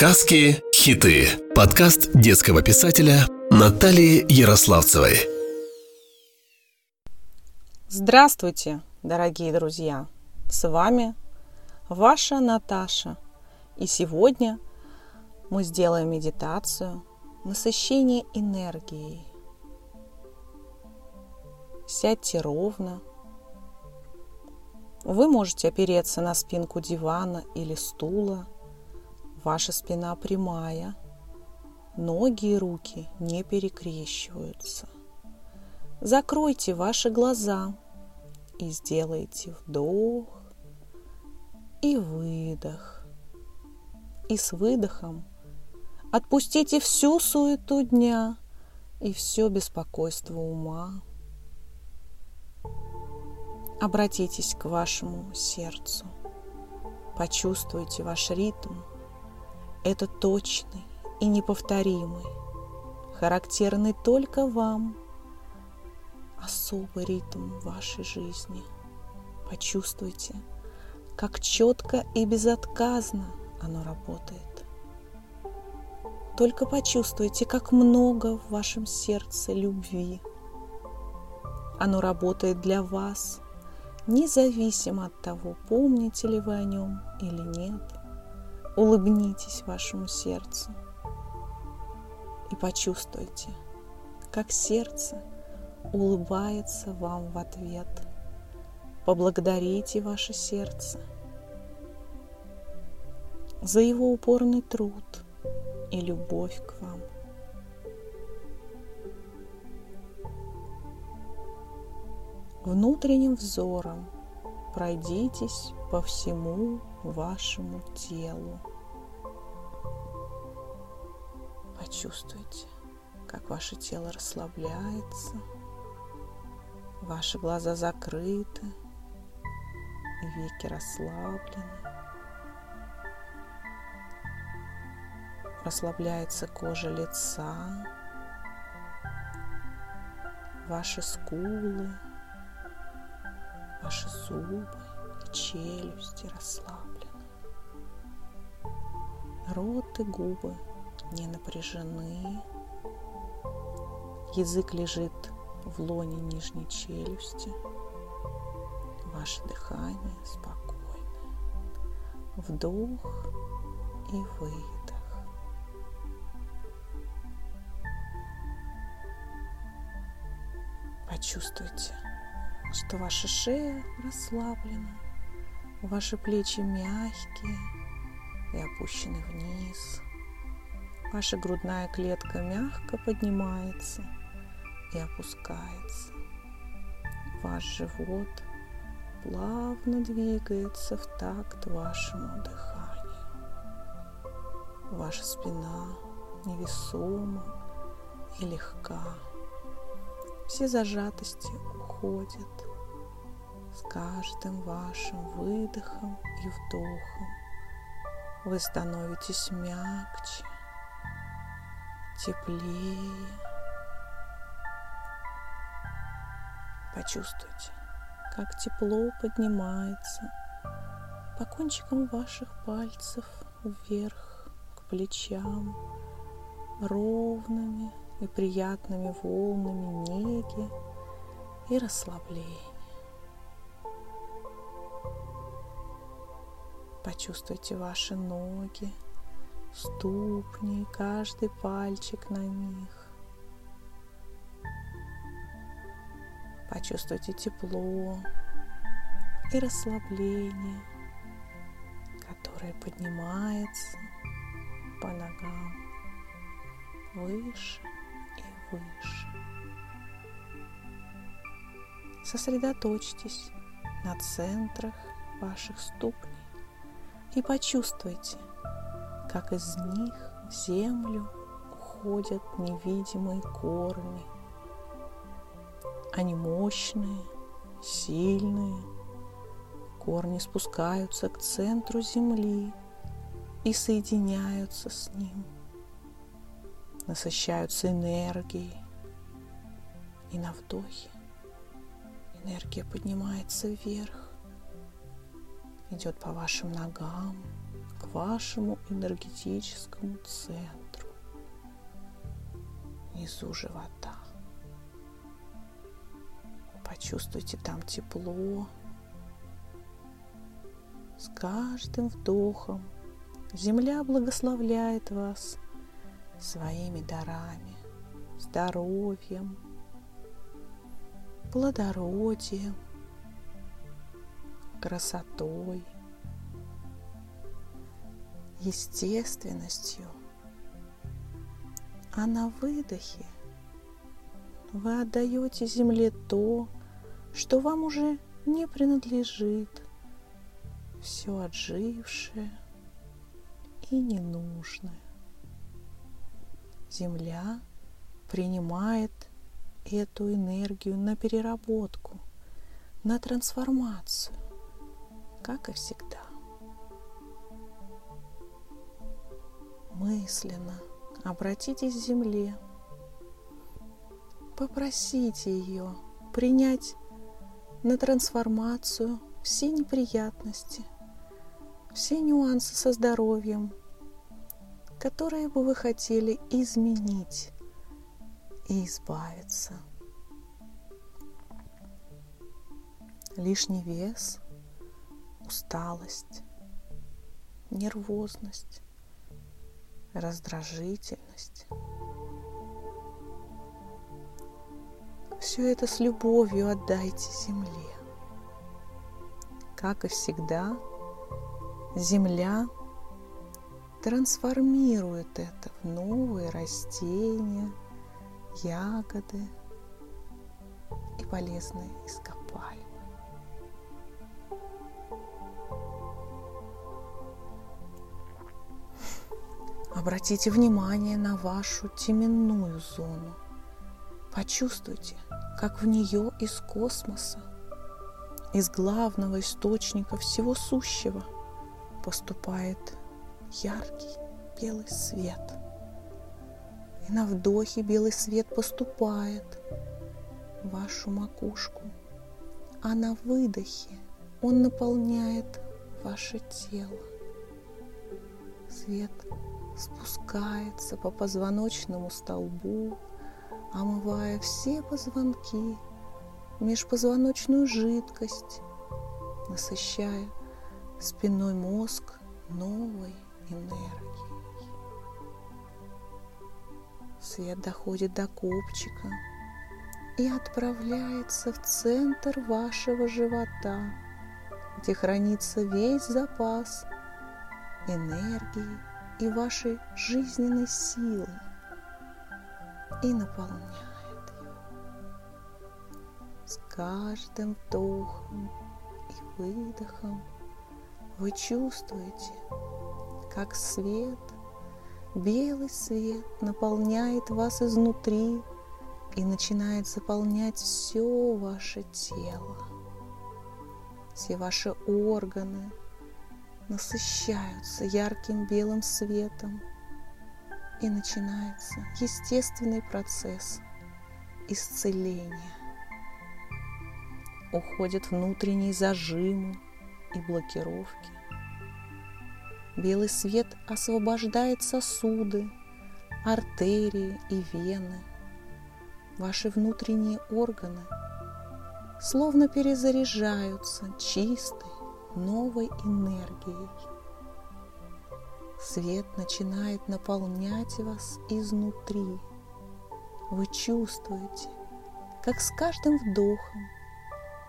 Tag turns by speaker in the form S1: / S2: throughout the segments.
S1: Сказки «Хиты». Подкаст детского писателя Натальи Ярославцевой.
S2: Здравствуйте, дорогие друзья! С вами ваша Наташа. И сегодня мы сделаем медитацию насыщение энергией. Сядьте ровно. Вы можете опереться на спинку дивана или стула – Ваша спина прямая, ноги и руки не перекрещиваются. Закройте ваши глаза и сделайте вдох и выдох. И с выдохом отпустите всю суету дня и все беспокойство ума. Обратитесь к вашему сердцу. Почувствуйте ваш ритм – это точный и неповторимый, характерный только вам, особый ритм вашей жизни. Почувствуйте, как четко и безотказно оно работает. Только почувствуйте, как много в вашем сердце любви. Оно работает для вас, независимо от того, помните ли вы о нем или нет – Улыбнитесь вашему сердцу и почувствуйте, как сердце улыбается вам в ответ. Поблагодарите ваше сердце за его упорный труд и любовь к вам. Внутренним взором пройдитесь по всему вашему телу. Почувствуйте, как ваше тело расслабляется, ваши глаза закрыты, веки расслаблены. Расслабляется кожа лица, ваши скулы, ваши зубы и челюсти расслаблены. Рот и губы не напряжены. Язык лежит в лоне нижней челюсти. Ваше дыхание спокойное. Вдох и выдох. Почувствуйте, что ваша шея расслаблена, ваши плечи мягкие и опущены вниз – Ваша грудная клетка мягко поднимается и опускается. Ваш живот плавно двигается в такт вашему дыханию. Ваша спина невесома и легка. Все зажатости уходят с каждым вашим выдохом и вдохом. Вы становитесь мягче, теплее. Почувствуйте, как тепло поднимается по кончикам ваших пальцев вверх к плечам ровными и приятными волнами неги и расслабления. Почувствуйте ваши ноги, ступни, каждый пальчик на них. Почувствуйте тепло и расслабление, которое поднимается по ногам выше и выше. Сосредоточьтесь на центрах ваших ступней и почувствуйте, как из них в землю уходят невидимые корни. Они мощные, сильные. Корни спускаются к центру земли и соединяются с ним, насыщаются энергией. И на вдохе энергия поднимается вверх, идет по вашим ногам, вашему энергетическому центру, внизу живота. Почувствуйте там тепло. С каждым вдохом Земля благословляет вас своими дарами, здоровьем, плодородием, красотой, естественностью. А на выдохе вы отдаете земле то, что вам уже не принадлежит, все отжившее и ненужное. Земля принимает эту энергию на переработку, на трансформацию, как и всегда. Мысленно обратитесь к Земле, попросите ее принять на трансформацию все неприятности, все нюансы со здоровьем, которые бы вы хотели изменить и избавиться. Лишний вес, усталость, нервозность, раздражительность. Все это с любовью отдайте земле. Как и всегда, земля трансформирует это в новые растения, ягоды и полезные ископаемые. Обратите внимание на вашу теменную зону. Почувствуйте, как в нее из космоса, из главного источника всего сущего поступает яркий белый свет. И на вдохе белый свет поступает в вашу макушку, а на выдохе он наполняет ваше тело. Свет спускается по позвоночному столбу, омывая все позвонки, межпозвоночную жидкость, насыщая спинной мозг новой энергией. Свет доходит до копчика и отправляется в центр вашего живота, где хранится весь запас энергии и вашей жизненной силы и наполняет его. С каждым вдохом и выдохом вы чувствуете, как свет, белый свет наполняет вас изнутри и начинает заполнять все ваше тело. Все ваши органы, насыщаются ярким белым светом, и начинается естественный процесс исцеления. Уходят внутренние зажимы и блокировки. Белый свет освобождает сосуды, артерии и вены. Ваши внутренние органы словно перезаряжаются чистой, новой энергией. Свет начинает наполнять вас изнутри. Вы чувствуете, как с каждым вдохом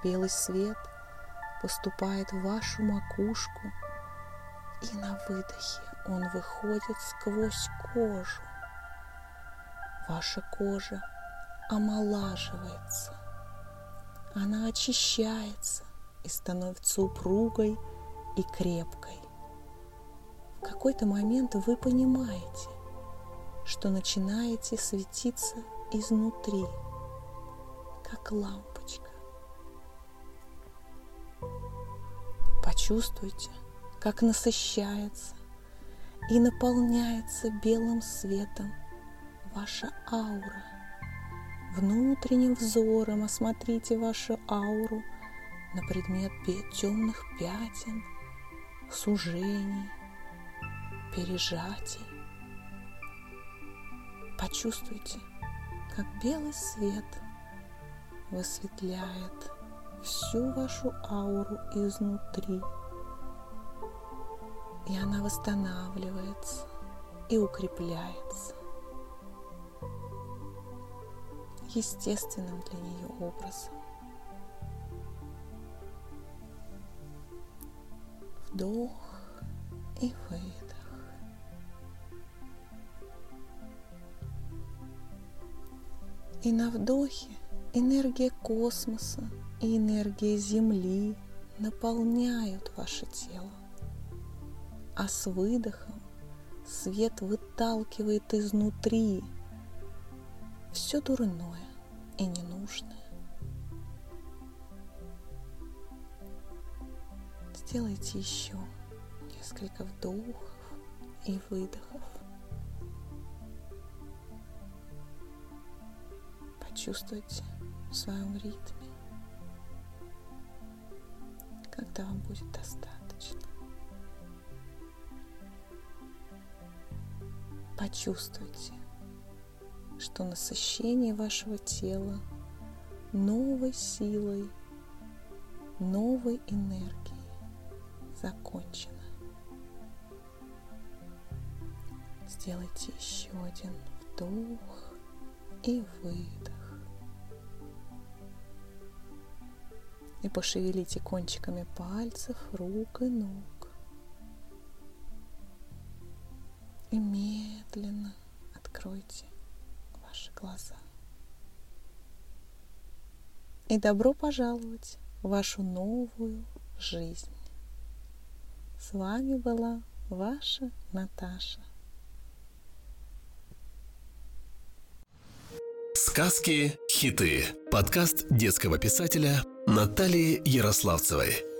S2: белый свет поступает в вашу макушку, и на выдохе он выходит сквозь кожу. Ваша кожа омолаживается, она очищается, и становится упругой и крепкой. В какой-то момент вы понимаете, что начинаете светиться изнутри, как лампочка. Почувствуйте, как насыщается и наполняется белым светом ваша аура. Внутренним взором осмотрите вашу ауру – на предмет темных пятен, сужений, пережатий. Почувствуйте, как белый свет высветляет всю вашу ауру изнутри. И она восстанавливается и укрепляется естественным для нее образом. Вдох и выдох. И на вдохе энергия космоса и энергия Земли наполняют ваше тело. А с выдохом свет выталкивает изнутри все дурное и ненужное. Сделайте еще несколько вдохов и выдохов. Почувствуйте в своем ритме, когда вам будет достаточно. Почувствуйте, что насыщение вашего тела новой силой, новой энергией закончено. Сделайте еще один вдох и выдох. И пошевелите кончиками пальцев, рук и ног. И медленно откройте ваши глаза. И добро пожаловать в вашу новую жизнь. С вами была ваша Наташа.
S1: Сказки, хиты. Подкаст детского писателя Натальи Ярославцевой.